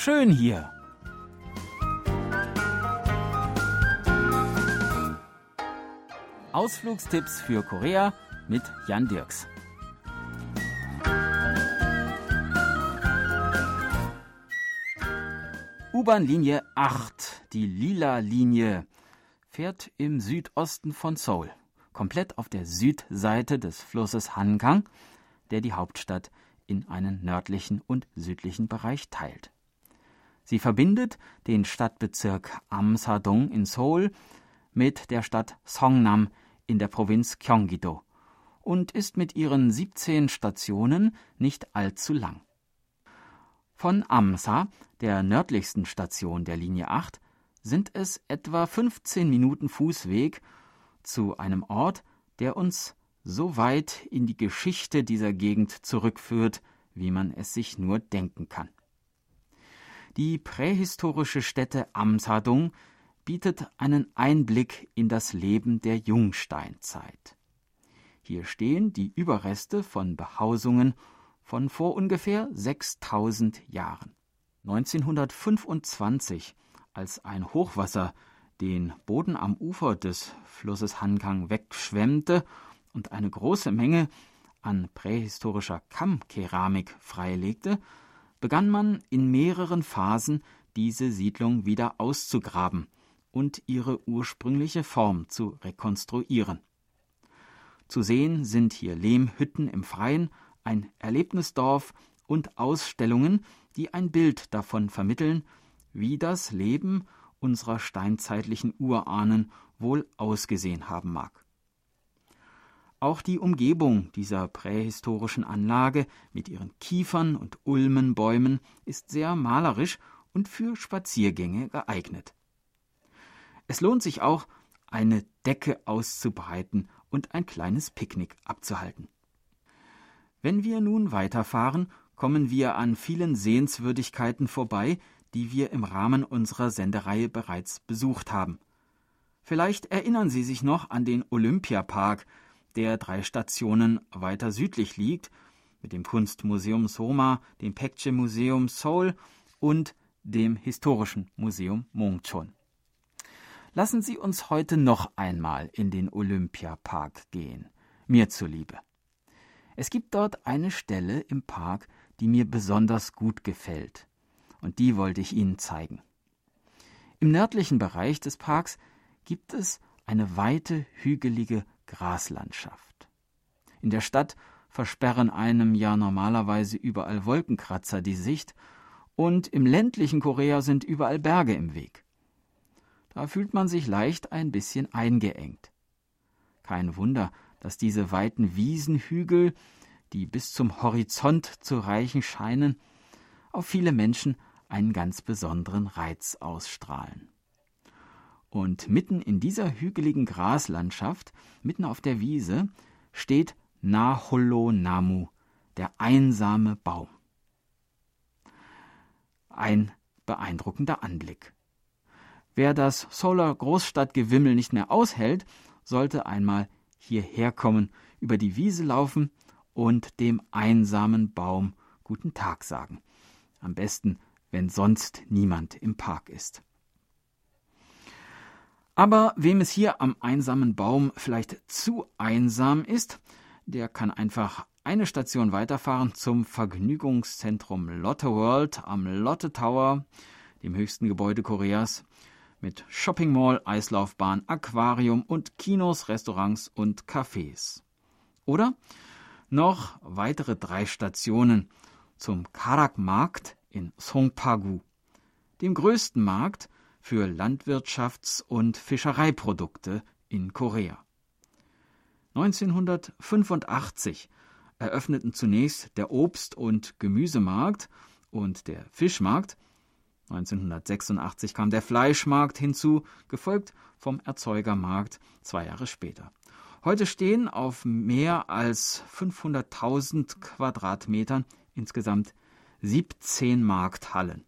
schön hier. Ausflugstipps für Korea mit Jan Dirks. U-Bahn-Linie 8, die lila Linie, fährt im Südosten von Seoul, komplett auf der Südseite des Flusses Hankang, der die Hauptstadt in einen nördlichen und südlichen Bereich teilt. Sie verbindet den Stadtbezirk Amsadong in Seoul mit der Stadt Songnam in der Provinz Gyeonggi-do und ist mit ihren 17 Stationen nicht allzu lang. Von Amsa, der nördlichsten Station der Linie 8, sind es etwa 15 Minuten Fußweg zu einem Ort, der uns so weit in die Geschichte dieser Gegend zurückführt, wie man es sich nur denken kann. Die prähistorische Stätte Amsadung bietet einen Einblick in das Leben der Jungsteinzeit. Hier stehen die Überreste von Behausungen von vor ungefähr 6000 Jahren. 1925, als ein Hochwasser den Boden am Ufer des Flusses Hankang wegschwemmte und eine große Menge an prähistorischer Kammkeramik freilegte, begann man in mehreren Phasen diese Siedlung wieder auszugraben und ihre ursprüngliche Form zu rekonstruieren. Zu sehen sind hier Lehmhütten im Freien, ein Erlebnisdorf und Ausstellungen, die ein Bild davon vermitteln, wie das Leben unserer steinzeitlichen Urahnen wohl ausgesehen haben mag. Auch die Umgebung dieser prähistorischen Anlage mit ihren Kiefern und Ulmenbäumen ist sehr malerisch und für Spaziergänge geeignet. Es lohnt sich auch, eine Decke auszubreiten und ein kleines Picknick abzuhalten. Wenn wir nun weiterfahren, kommen wir an vielen Sehenswürdigkeiten vorbei, die wir im Rahmen unserer Sendereihe bereits besucht haben. Vielleicht erinnern Sie sich noch an den Olympiapark, der drei Stationen weiter südlich liegt, mit dem Kunstmuseum Soma, dem Pekche Museum Seoul und dem Historischen Museum Mongchon. Lassen Sie uns heute noch einmal in den Olympiapark gehen, mir zuliebe. Es gibt dort eine Stelle im Park, die mir besonders gut gefällt, und die wollte ich Ihnen zeigen. Im nördlichen Bereich des Parks gibt es eine weite, hügelige Graslandschaft. In der Stadt versperren einem ja normalerweise überall Wolkenkratzer die Sicht, und im ländlichen Korea sind überall Berge im Weg. Da fühlt man sich leicht ein bisschen eingeengt. Kein Wunder, dass diese weiten Wiesenhügel, die bis zum Horizont zu reichen scheinen, auf viele Menschen einen ganz besonderen Reiz ausstrahlen. Und mitten in dieser hügeligen Graslandschaft, mitten auf der Wiese, steht Naholo Namu, der einsame Baum. Ein beeindruckender Anblick. Wer das Solar Großstadtgewimmel nicht mehr aushält, sollte einmal hierher kommen, über die Wiese laufen und dem einsamen Baum guten Tag sagen. Am besten, wenn sonst niemand im Park ist. Aber wem es hier am einsamen Baum vielleicht zu einsam ist, der kann einfach eine Station weiterfahren zum Vergnügungszentrum Lotte World am Lotte Tower, dem höchsten Gebäude Koreas mit Shopping Mall, Eislaufbahn, Aquarium und Kinos, Restaurants und Cafés. Oder noch weitere drei Stationen zum Karak-Markt in Songpagu, dem größten Markt für Landwirtschafts- und Fischereiprodukte in Korea. 1985 eröffneten zunächst der Obst- und Gemüsemarkt und der Fischmarkt 1986 kam der Fleischmarkt hinzu, gefolgt vom Erzeugermarkt zwei Jahre später. Heute stehen auf mehr als 500.000 Quadratmetern insgesamt 17 Markthallen.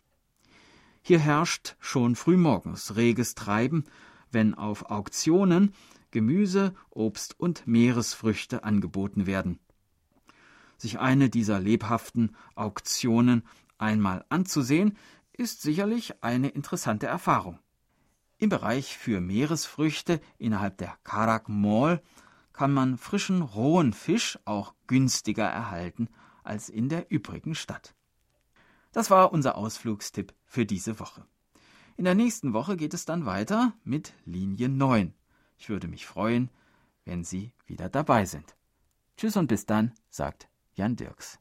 Hier herrscht schon frühmorgens reges Treiben, wenn auf Auktionen Gemüse, Obst und Meeresfrüchte angeboten werden. Sich eine dieser lebhaften Auktionen einmal anzusehen, ist sicherlich eine interessante Erfahrung. Im Bereich für Meeresfrüchte innerhalb der Karak Mall kann man frischen rohen Fisch auch günstiger erhalten als in der übrigen Stadt. Das war unser Ausflugstipp für diese Woche. In der nächsten Woche geht es dann weiter mit Linie 9. Ich würde mich freuen, wenn Sie wieder dabei sind. Tschüss und bis dann, sagt Jan Dirks.